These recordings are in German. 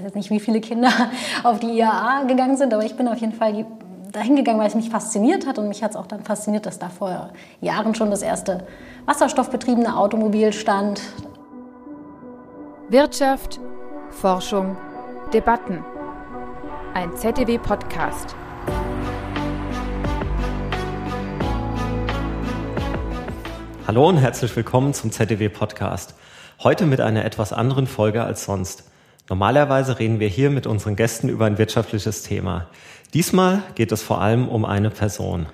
weiß jetzt nicht, wie viele Kinder auf die IAA gegangen sind, aber ich bin auf jeden Fall dahin gegangen, weil es mich fasziniert hat und mich hat es auch dann fasziniert, dass da vor Jahren schon das erste wasserstoffbetriebene Automobil stand. Wirtschaft, Forschung, Debatten. Ein ZDW-Podcast. Hallo und herzlich willkommen zum ZDW-Podcast. Heute mit einer etwas anderen Folge als sonst. Normalerweise reden wir hier mit unseren Gästen über ein wirtschaftliches Thema. Diesmal geht es vor allem um eine Person.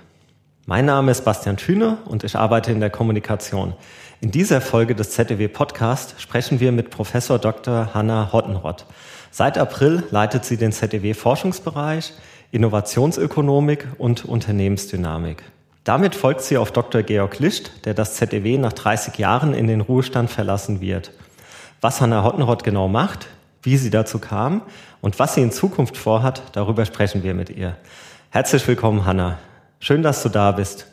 Mein Name ist Bastian Thüne und ich arbeite in der Kommunikation. In dieser Folge des ZDW Podcast sprechen wir mit Professor Dr. Hanna Hottenrott. Seit April leitet sie den ZDW Forschungsbereich Innovationsökonomik und Unternehmensdynamik. Damit folgt sie auf Dr. Georg Licht, der das ZDW nach 30 Jahren in den Ruhestand verlassen wird. Was Hanna Hottenrott genau macht, wie sie dazu kam und was sie in Zukunft vorhat, darüber sprechen wir mit ihr. Herzlich willkommen, Hanna. Schön, dass du da bist.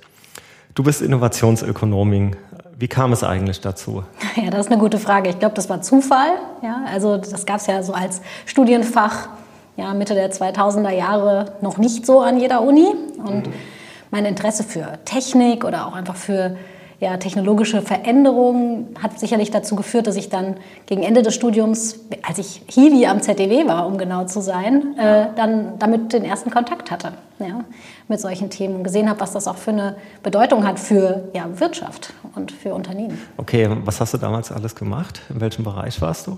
Du bist Innovationsökonomin. Wie kam es eigentlich dazu? Ja, das ist eine gute Frage. Ich glaube, das war Zufall. Ja, also das gab es ja so als Studienfach ja, Mitte der 2000er Jahre noch nicht so an jeder Uni. Und mhm mein Interesse für Technik oder auch einfach für ja, technologische Veränderungen hat sicherlich dazu geführt, dass ich dann gegen Ende des Studiums, als ich Hiwi am ZDW war, um genau zu sein, äh, dann damit den ersten Kontakt hatte ja, mit solchen Themen und gesehen habe, was das auch für eine Bedeutung hat für ja, Wirtschaft und für Unternehmen. Okay, was hast du damals alles gemacht? In welchem Bereich warst du?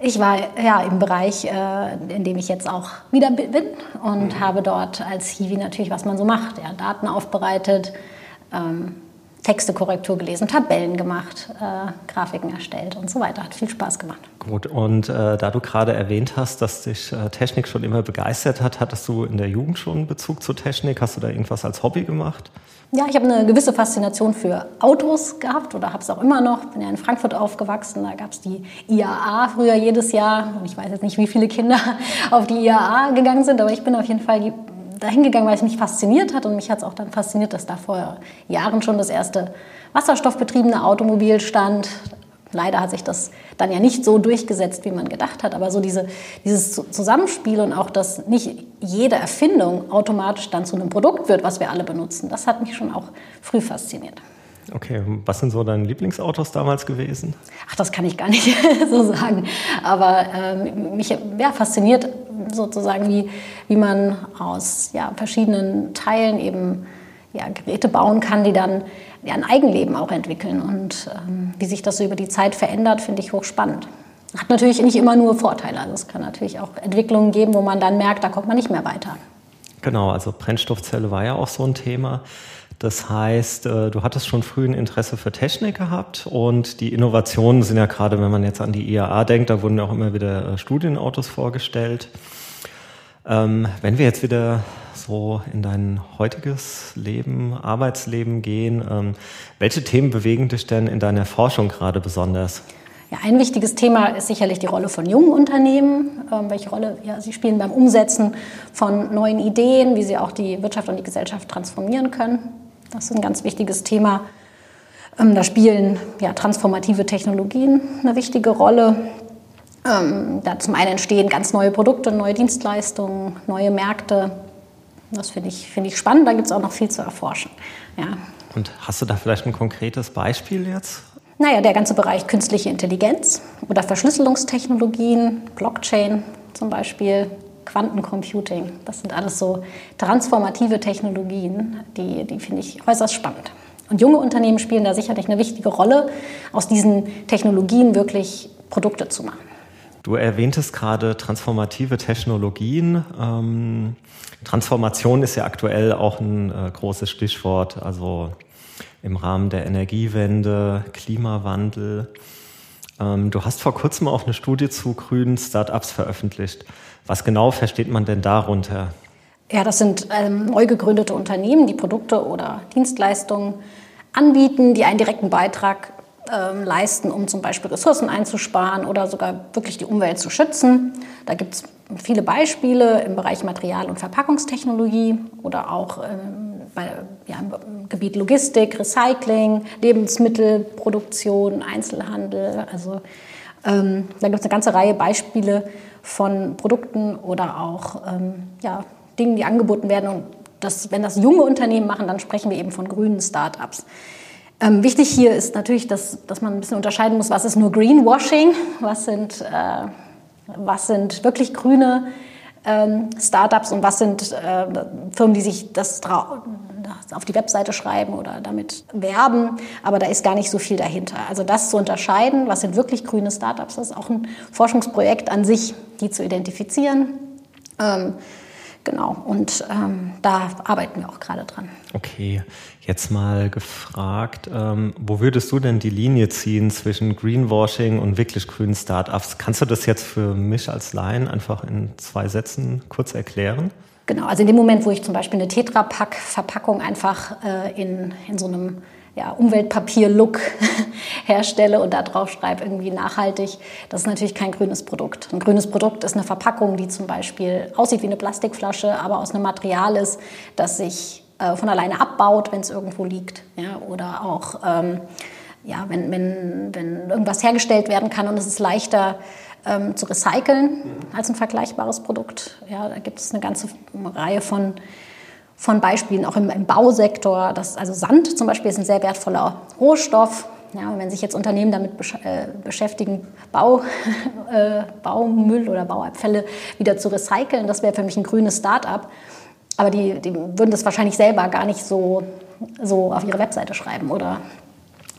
Ich war ja im Bereich, äh, in dem ich jetzt auch wieder bin und mhm. habe dort als Hiwi natürlich, was man so macht, ja, Daten aufbereitet, ähm, Textekorrektur gelesen, Tabellen gemacht, äh, Grafiken erstellt und so weiter. Hat viel Spaß gemacht. Gut, und äh, da du gerade erwähnt hast, dass dich äh, Technik schon immer begeistert hat, hattest du in der Jugend schon Bezug zur Technik? Hast du da irgendwas als Hobby gemacht? Ja, ich habe eine gewisse Faszination für Autos gehabt oder habe es auch immer noch. Bin ja in Frankfurt aufgewachsen, da gab es die IAA früher jedes Jahr. Und ich weiß jetzt nicht, wie viele Kinder auf die IAA gegangen sind, aber ich bin auf jeden Fall dahin gegangen, weil es mich fasziniert hat. Und mich hat es auch dann fasziniert, dass da vor Jahren schon das erste wasserstoffbetriebene Automobil stand. Leider hat sich das dann ja nicht so durchgesetzt, wie man gedacht hat. Aber so diese, dieses Zusammenspiel und auch, dass nicht jede Erfindung automatisch dann zu einem Produkt wird, was wir alle benutzen, das hat mich schon auch früh fasziniert. Okay, was sind so deine Lieblingsautos damals gewesen? Ach, das kann ich gar nicht so sagen. Aber ähm, mich ja, fasziniert sozusagen, wie, wie man aus ja, verschiedenen Teilen eben ja, Geräte bauen kann, die dann ja, ein Eigenleben auch entwickeln. Und ähm, wie sich das so über die Zeit verändert, finde ich hochspannend. Hat natürlich nicht immer nur Vorteile. Also es kann natürlich auch Entwicklungen geben, wo man dann merkt, da kommt man nicht mehr weiter. Genau, also Brennstoffzelle war ja auch so ein Thema. Das heißt, äh, du hattest schon früh ein Interesse für Technik gehabt und die Innovationen sind ja gerade, wenn man jetzt an die IAA denkt, da wurden ja auch immer wieder äh, Studienautos vorgestellt. Ähm, wenn wir jetzt wieder so in dein heutiges Leben, Arbeitsleben gehen, ähm, welche Themen bewegen dich denn in deiner Forschung gerade besonders? Ja, ein wichtiges Thema ist sicherlich die Rolle von jungen Unternehmen. Ähm, welche Rolle ja, sie spielen beim Umsetzen von neuen Ideen, wie sie auch die Wirtschaft und die Gesellschaft transformieren können. Das ist ein ganz wichtiges Thema. Ähm, da spielen ja, transformative Technologien eine wichtige Rolle. Ähm, da zum einen entstehen ganz neue Produkte, neue Dienstleistungen, neue Märkte. Das finde ich, find ich spannend, da gibt es auch noch viel zu erforschen. Ja. Und hast du da vielleicht ein konkretes Beispiel jetzt? Naja, der ganze Bereich künstliche Intelligenz oder Verschlüsselungstechnologien, Blockchain zum Beispiel, Quantencomputing. Das sind alles so transformative Technologien, die, die finde ich äußerst spannend. Und junge Unternehmen spielen da sicherlich eine wichtige Rolle, aus diesen Technologien wirklich Produkte zu machen. Du erwähntest gerade transformative Technologien. Ähm, Transformation ist ja aktuell auch ein äh, großes Stichwort, also im Rahmen der Energiewende, Klimawandel. Ähm, du hast vor kurzem auch eine Studie zu grünen Startups veröffentlicht. Was genau versteht man denn darunter? Ja, das sind ähm, neu gegründete Unternehmen, die Produkte oder Dienstleistungen anbieten, die einen direkten Beitrag ähm, leisten, um zum Beispiel Ressourcen einzusparen oder sogar wirklich die Umwelt zu schützen. Da gibt es viele Beispiele im Bereich Material- und Verpackungstechnologie oder auch ähm, bei, ja, im Gebiet Logistik, Recycling, Lebensmittelproduktion, Einzelhandel. Also ähm, da gibt es eine ganze Reihe Beispiele von Produkten oder auch ähm, ja, Dingen, die angeboten werden. Und das, wenn das junge Unternehmen machen, dann sprechen wir eben von grünen Start-ups. Ähm, wichtig hier ist natürlich, dass, dass man ein bisschen unterscheiden muss, was ist nur Greenwashing, was sind, äh, was sind wirklich grüne ähm, Startups und was sind äh, Firmen, die sich das auf die Webseite schreiben oder damit werben. Aber da ist gar nicht so viel dahinter. Also das zu unterscheiden, was sind wirklich grüne Startups, das ist auch ein Forschungsprojekt an sich, die zu identifizieren. Ähm, Genau, und ähm, da arbeiten wir auch gerade dran. Okay, jetzt mal gefragt, ähm, wo würdest du denn die Linie ziehen zwischen Greenwashing und wirklich grünen Startups? Kannst du das jetzt für mich als Laien einfach in zwei Sätzen kurz erklären? Genau, also in dem Moment, wo ich zum Beispiel eine Tetrapack-Verpackung einfach äh, in, in so einem ja, Umweltpapier-Look herstelle und da drauf schreibe, irgendwie nachhaltig, das ist natürlich kein grünes Produkt. Ein grünes Produkt ist eine Verpackung, die zum Beispiel aussieht wie eine Plastikflasche, aber aus einem Material ist, das sich äh, von alleine abbaut, wenn es irgendwo liegt. Ja, oder auch, ähm, ja, wenn, wenn, wenn irgendwas hergestellt werden kann und es ist leichter, ähm, zu recyceln als ein vergleichbares Produkt. Ja, da gibt es eine ganze Reihe von von Beispielen auch im, im Bausektor. Das, also Sand zum Beispiel ist ein sehr wertvoller Rohstoff. Ja, wenn sich jetzt Unternehmen damit besch äh, beschäftigen, Bau, äh, Baumüll oder Bauabfälle wieder zu recyceln, das wäre für mich ein grünes Start-up. Aber die, die würden das wahrscheinlich selber gar nicht so, so auf ihre Webseite schreiben oder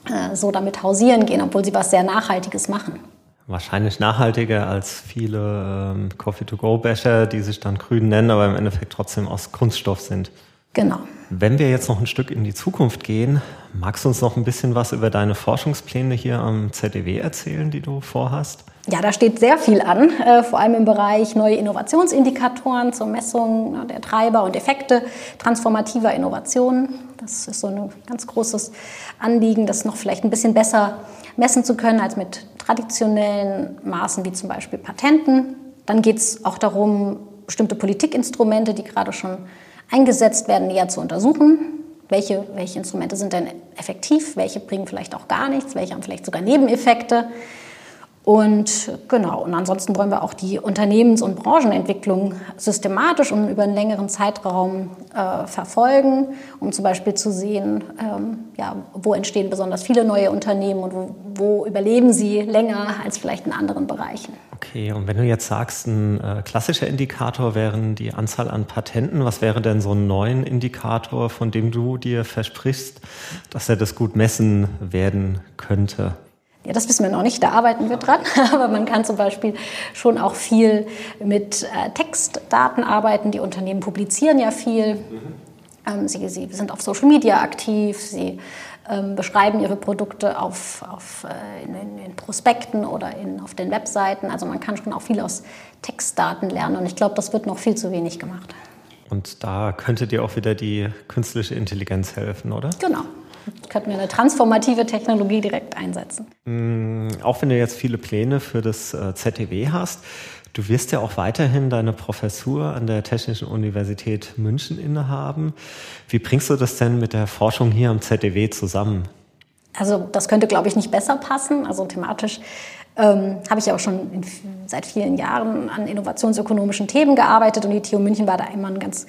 äh, so damit hausieren gehen, obwohl sie was sehr Nachhaltiges machen wahrscheinlich nachhaltiger als viele ähm, Coffee-to-go-Becher, die sich dann grün nennen, aber im Endeffekt trotzdem aus Kunststoff sind. Genau. Wenn wir jetzt noch ein Stück in die Zukunft gehen, magst du uns noch ein bisschen was über deine Forschungspläne hier am ZDW erzählen, die du vorhast? Ja, da steht sehr viel an, äh, vor allem im Bereich neue Innovationsindikatoren zur Messung der Treiber und Effekte transformativer Innovationen. Das ist so ein ganz großes Anliegen, das noch vielleicht ein bisschen besser messen zu können als mit traditionellen Maßen wie zum Beispiel Patenten. Dann geht es auch darum, bestimmte Politikinstrumente, die gerade schon eingesetzt werden, näher zu untersuchen. Welche, welche Instrumente sind denn effektiv? Welche bringen vielleicht auch gar nichts? Welche haben vielleicht sogar Nebeneffekte? Und genau, und ansonsten wollen wir auch die Unternehmens- und Branchenentwicklung systematisch und über einen längeren Zeitraum äh, verfolgen, um zum Beispiel zu sehen, ähm, ja, wo entstehen besonders viele neue Unternehmen und wo, wo, überleben sie länger als vielleicht in anderen Bereichen. Okay, und wenn du jetzt sagst, ein äh, klassischer Indikator wären die Anzahl an Patenten, was wäre denn so ein neuen Indikator, von dem du dir versprichst, dass er das gut messen werden könnte? Ja, das wissen wir noch nicht, da arbeiten wir dran. Aber man kann zum Beispiel schon auch viel mit äh, Textdaten arbeiten. Die Unternehmen publizieren ja viel. Mhm. Ähm, sie, sie, sind auf Social Media aktiv. Sie ähm, beschreiben ihre Produkte auf, auf, äh, in, in, Prospekten oder in, auf den Webseiten. Also man kann schon auch viel aus Textdaten lernen. Und ich glaube, das wird noch viel zu wenig gemacht. Und da könnte dir auch wieder die künstliche Intelligenz helfen, oder? Genau könnten wir eine transformative Technologie direkt einsetzen. Mm, auch wenn du jetzt viele Pläne für das äh, ZTW hast, du wirst ja auch weiterhin deine Professur an der Technischen Universität München innehaben. Wie bringst du das denn mit der Forschung hier am ZTW zusammen? Also das könnte, glaube ich, nicht besser passen. Also thematisch ähm, habe ich ja auch schon in, seit vielen Jahren an innovationsökonomischen Themen gearbeitet und die TU München war da immer ein ganz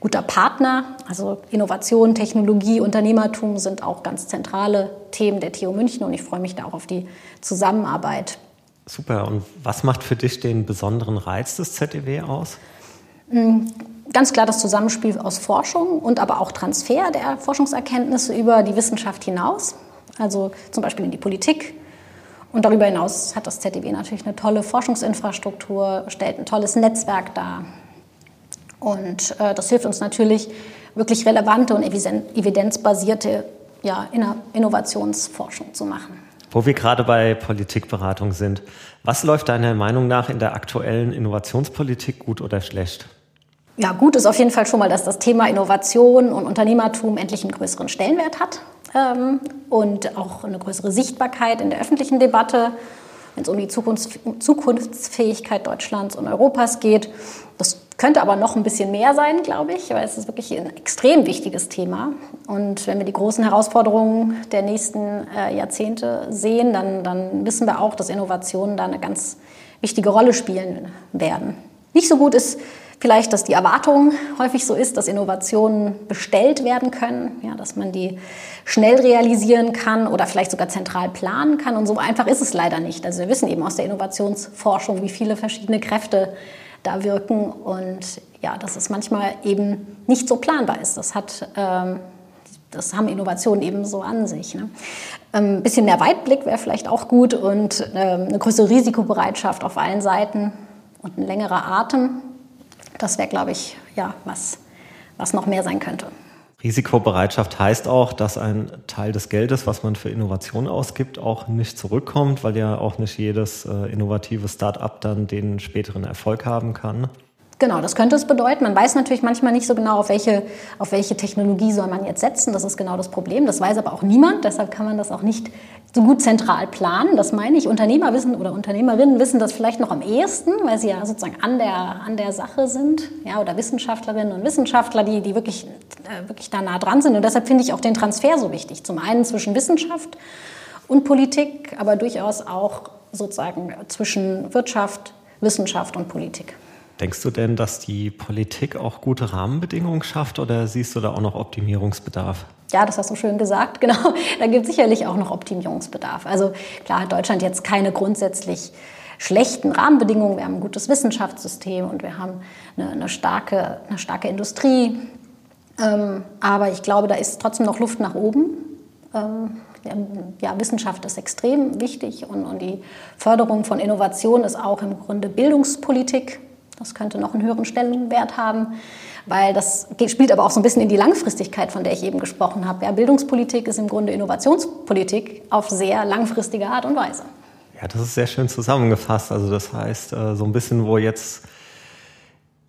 guter Partner. Also Innovation, Technologie, Unternehmertum sind auch ganz zentrale Themen der TU München und ich freue mich da auch auf die Zusammenarbeit. Super. Und was macht für dich den besonderen Reiz des ZEW aus? Mm, ganz klar das Zusammenspiel aus Forschung und aber auch Transfer der Forschungserkenntnisse über die Wissenschaft hinaus, also zum Beispiel in die Politik. Und darüber hinaus hat das ZDW natürlich eine tolle Forschungsinfrastruktur, stellt ein tolles Netzwerk dar. Und äh, das hilft uns natürlich, wirklich relevante und evidenzbasierte ja, Innovationsforschung zu machen. Wo wir gerade bei Politikberatung sind, was läuft deiner Meinung nach in der aktuellen Innovationspolitik gut oder schlecht? Ja, gut ist auf jeden Fall schon mal, dass das Thema Innovation und Unternehmertum endlich einen größeren Stellenwert hat ähm, und auch eine größere Sichtbarkeit in der öffentlichen Debatte, wenn es um die Zukunfts Zukunftsfähigkeit Deutschlands und Europas geht. Das könnte aber noch ein bisschen mehr sein, glaube ich, weil es ist wirklich ein extrem wichtiges Thema. Und wenn wir die großen Herausforderungen der nächsten äh, Jahrzehnte sehen, dann, dann wissen wir auch, dass Innovation da eine ganz wichtige Rolle spielen werden. Nicht so gut ist vielleicht, dass die Erwartung häufig so ist, dass Innovationen bestellt werden können, ja, dass man die schnell realisieren kann oder vielleicht sogar zentral planen kann. Und so einfach ist es leider nicht. Also wir wissen eben aus der Innovationsforschung, wie viele verschiedene Kräfte da wirken und ja, dass es manchmal eben nicht so planbar ist. Das hat ähm, das haben Innovationen eben so an sich. Ne? Ein ähm, bisschen mehr Weitblick wäre vielleicht auch gut und ähm, eine größere Risikobereitschaft auf allen Seiten und ein längerer Atem. Das wäre, glaube ich, ja, was, was noch mehr sein könnte. Risikobereitschaft heißt auch, dass ein Teil des Geldes, was man für Innovation ausgibt, auch nicht zurückkommt, weil ja auch nicht jedes äh, innovative Start-up dann den späteren Erfolg haben kann. Genau, das könnte es bedeuten. Man weiß natürlich manchmal nicht so genau, auf welche, auf welche Technologie soll man jetzt setzen. Das ist genau das Problem. Das weiß aber auch niemand. Deshalb kann man das auch nicht so gut zentral planen. Das meine ich. Unternehmer wissen oder Unternehmerinnen wissen das vielleicht noch am ehesten, weil sie ja sozusagen an der, an der Sache sind. Ja, oder Wissenschaftlerinnen und Wissenschaftler, die, die wirklich, äh, wirklich da nah dran sind. Und deshalb finde ich auch den Transfer so wichtig. Zum einen zwischen Wissenschaft und Politik, aber durchaus auch sozusagen zwischen Wirtschaft, Wissenschaft und Politik. Denkst du denn, dass die Politik auch gute Rahmenbedingungen schafft oder siehst du da auch noch Optimierungsbedarf? Ja, das hast du schön gesagt. Genau, da gibt es sicherlich auch noch Optimierungsbedarf. Also klar hat Deutschland jetzt keine grundsätzlich schlechten Rahmenbedingungen. Wir haben ein gutes Wissenschaftssystem und wir haben eine, eine starke, eine starke Industrie. Ähm, aber ich glaube, da ist trotzdem noch Luft nach oben. Ähm, ja, Wissenschaft ist extrem wichtig und, und die Förderung von Innovation ist auch im Grunde Bildungspolitik. Das könnte noch einen höheren Stellenwert haben, weil das spielt aber auch so ein bisschen in die Langfristigkeit, von der ich eben gesprochen habe. Ja, Bildungspolitik ist im Grunde Innovationspolitik auf sehr langfristige Art und Weise. Ja, das ist sehr schön zusammengefasst. Also das heißt, äh, so ein bisschen, wo jetzt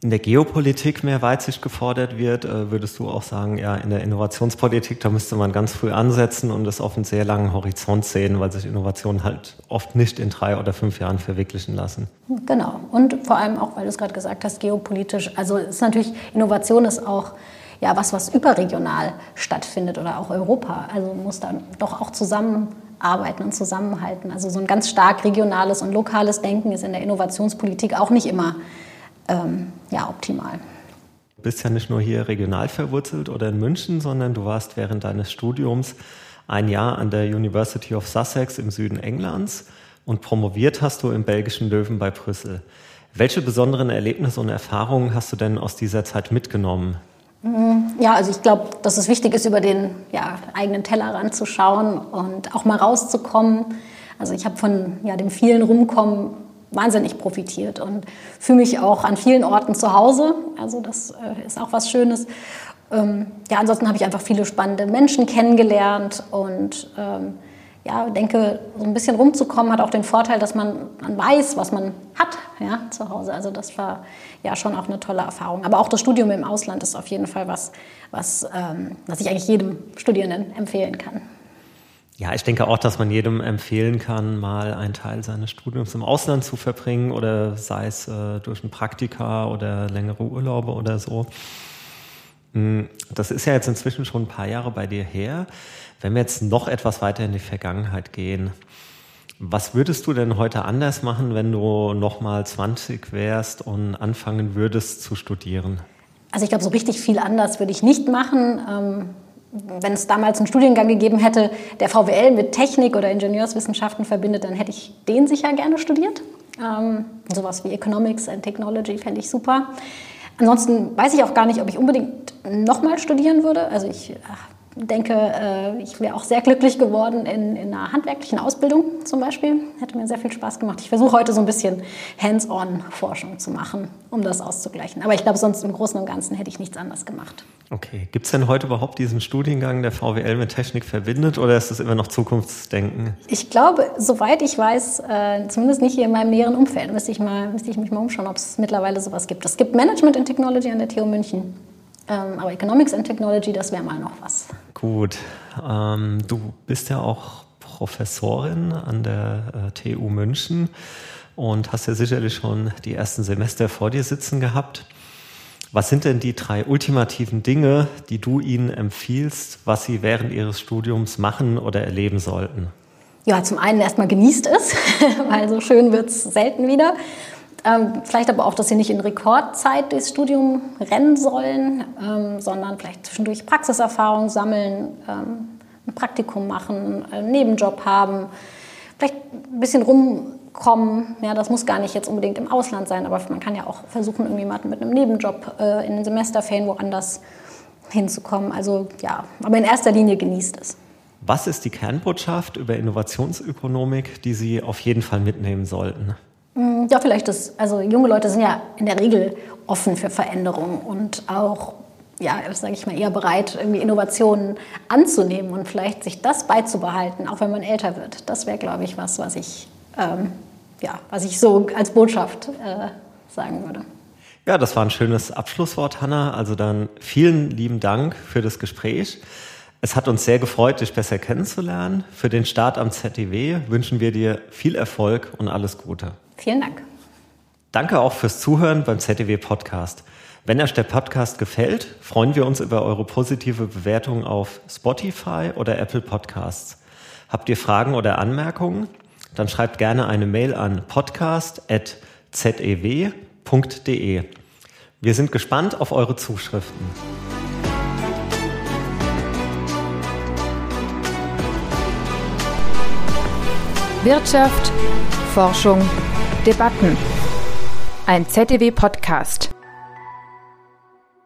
in der Geopolitik mehr Weitsicht gefordert wird, äh, würdest du auch sagen, ja, in der Innovationspolitik, da müsste man ganz früh ansetzen und es auf einen sehr langen Horizont sehen, weil sich Innovationen halt oft nicht in drei oder fünf Jahren verwirklichen lassen. Genau. Und vor allem auch, weil du es gerade gesagt hast, geopolitisch. Also ist natürlich, Innovation ist auch ja, was, was überregional stattfindet oder auch Europa. Also muss da doch auch zusammenarbeiten und zusammenhalten. Also so ein ganz stark regionales und lokales Denken ist in der Innovationspolitik auch nicht immer ähm, ja, optimal. Du bist ja nicht nur hier regional verwurzelt oder in München, sondern du warst während deines Studiums ein Jahr an der University of Sussex im Süden Englands und promoviert hast du im belgischen Löwen bei Brüssel. Welche besonderen Erlebnisse und Erfahrungen hast du denn aus dieser Zeit mitgenommen? Ja, also ich glaube, dass es wichtig ist, über den ja, eigenen Tellerrand zu schauen und auch mal rauszukommen. Also ich habe von ja, dem vielen Rumkommen wahnsinnig profitiert und fühle mich auch an vielen Orten zu Hause. Also das äh, ist auch was Schönes. Ähm, ja, ansonsten habe ich einfach viele spannende Menschen kennengelernt und ähm, ja, denke, so ein bisschen rumzukommen hat auch den Vorteil, dass man, man weiß, was man hat ja, zu Hause. Also das war ja schon auch eine tolle Erfahrung. Aber auch das Studium im Ausland ist auf jeden Fall was, was, ähm, was ich eigentlich jedem Studierenden empfehlen kann. Ja, ich denke auch, dass man jedem empfehlen kann, mal einen Teil seines Studiums im Ausland zu verbringen oder sei es äh, durch ein Praktika oder längere Urlaube oder so. Hm, das ist ja jetzt inzwischen schon ein paar Jahre bei dir her. Wenn wir jetzt noch etwas weiter in die Vergangenheit gehen, was würdest du denn heute anders machen, wenn du noch mal 20 wärst und anfangen würdest zu studieren? Also ich glaube, so richtig viel anders würde ich nicht machen. Wenn es damals einen Studiengang gegeben hätte, der VWL mit Technik oder Ingenieurswissenschaften verbindet, dann hätte ich den sicher gerne studiert. Ähm, sowas wie Economics and Technology fände ich super. Ansonsten weiß ich auch gar nicht, ob ich unbedingt nochmal studieren würde. Also ich denke, äh, ich wäre auch sehr glücklich geworden in, in, einer handwerklichen Ausbildung zum Beispiel. Hätte mir sehr viel Spaß gemacht. Ich versuche heute so ein bisschen Hands-on-Forschung zu machen, um das auszugleichen. Aber ich glaube, sonst im Großen und Ganzen hätte ich nichts anderes gemacht. Okay. Gibt es denn heute überhaupt diesen Studiengang, der VWL mit Technik verbindet, oder ist das immer noch Zukunftsdenken? Ich glaube, soweit ich weiß, äh, zumindest nicht hier in meinem näheren Umfeld, müsste ich, mal, müsste ich mich mal umschauen, ob es mittlerweile sowas gibt. Es gibt Management in Technology an der TU München. Ähm, aber Economics and Technology, das wäre mal noch was. Gut. Ähm, du bist ja auch Professorin an der äh, TU München und hast ja sicherlich schon die ersten Semester vor dir sitzen gehabt. Was sind denn die drei ultimativen Dinge, die du ihnen empfiehlst, was sie während ihres Studiums machen oder erleben sollten? Ja, zum einen erstmal genießt es, weil so schön wird es selten wieder. Ähm, vielleicht aber auch, dass sie nicht in Rekordzeit das Studium rennen sollen, ähm, sondern vielleicht zwischendurch Praxiserfahrung sammeln, ähm, ein Praktikum machen, einen Nebenjob haben, vielleicht ein bisschen rumkommen. Ja, das muss gar nicht jetzt unbedingt im Ausland sein, aber man kann ja auch versuchen, irgendwie mit einem Nebenjob äh, in den Semesterferien woanders hinzukommen. Also ja, aber in erster Linie genießt es. Was ist die Kernbotschaft über Innovationsökonomik, die Sie auf jeden Fall mitnehmen sollten? Mm, ja, vielleicht das. Also junge Leute sind ja in der Regel offen für Veränderungen und auch, ja, sage ich mal, eher bereit, irgendwie Innovationen anzunehmen und vielleicht sich das beizubehalten, auch wenn man älter wird. Das wäre, glaube ich, was, was ich, ähm, ja, was ich so als Botschaft äh, sagen würde. Ja, das war ein schönes Abschlusswort, Hanna. Also dann vielen lieben Dank für das Gespräch. Es hat uns sehr gefreut, dich besser kennenzulernen. Für den Start am ZDW wünschen wir dir viel Erfolg und alles Gute. Vielen Dank. Danke auch fürs Zuhören beim ZDW Podcast. Wenn euch der Podcast gefällt, freuen wir uns über eure positive Bewertung auf Spotify oder Apple Podcasts. Habt ihr Fragen oder Anmerkungen? Dann schreibt gerne eine Mail an podcast.zew.de. Wir sind gespannt auf eure Zuschriften. Wirtschaft, Forschung, Debatten. Ein ZDW-Podcast.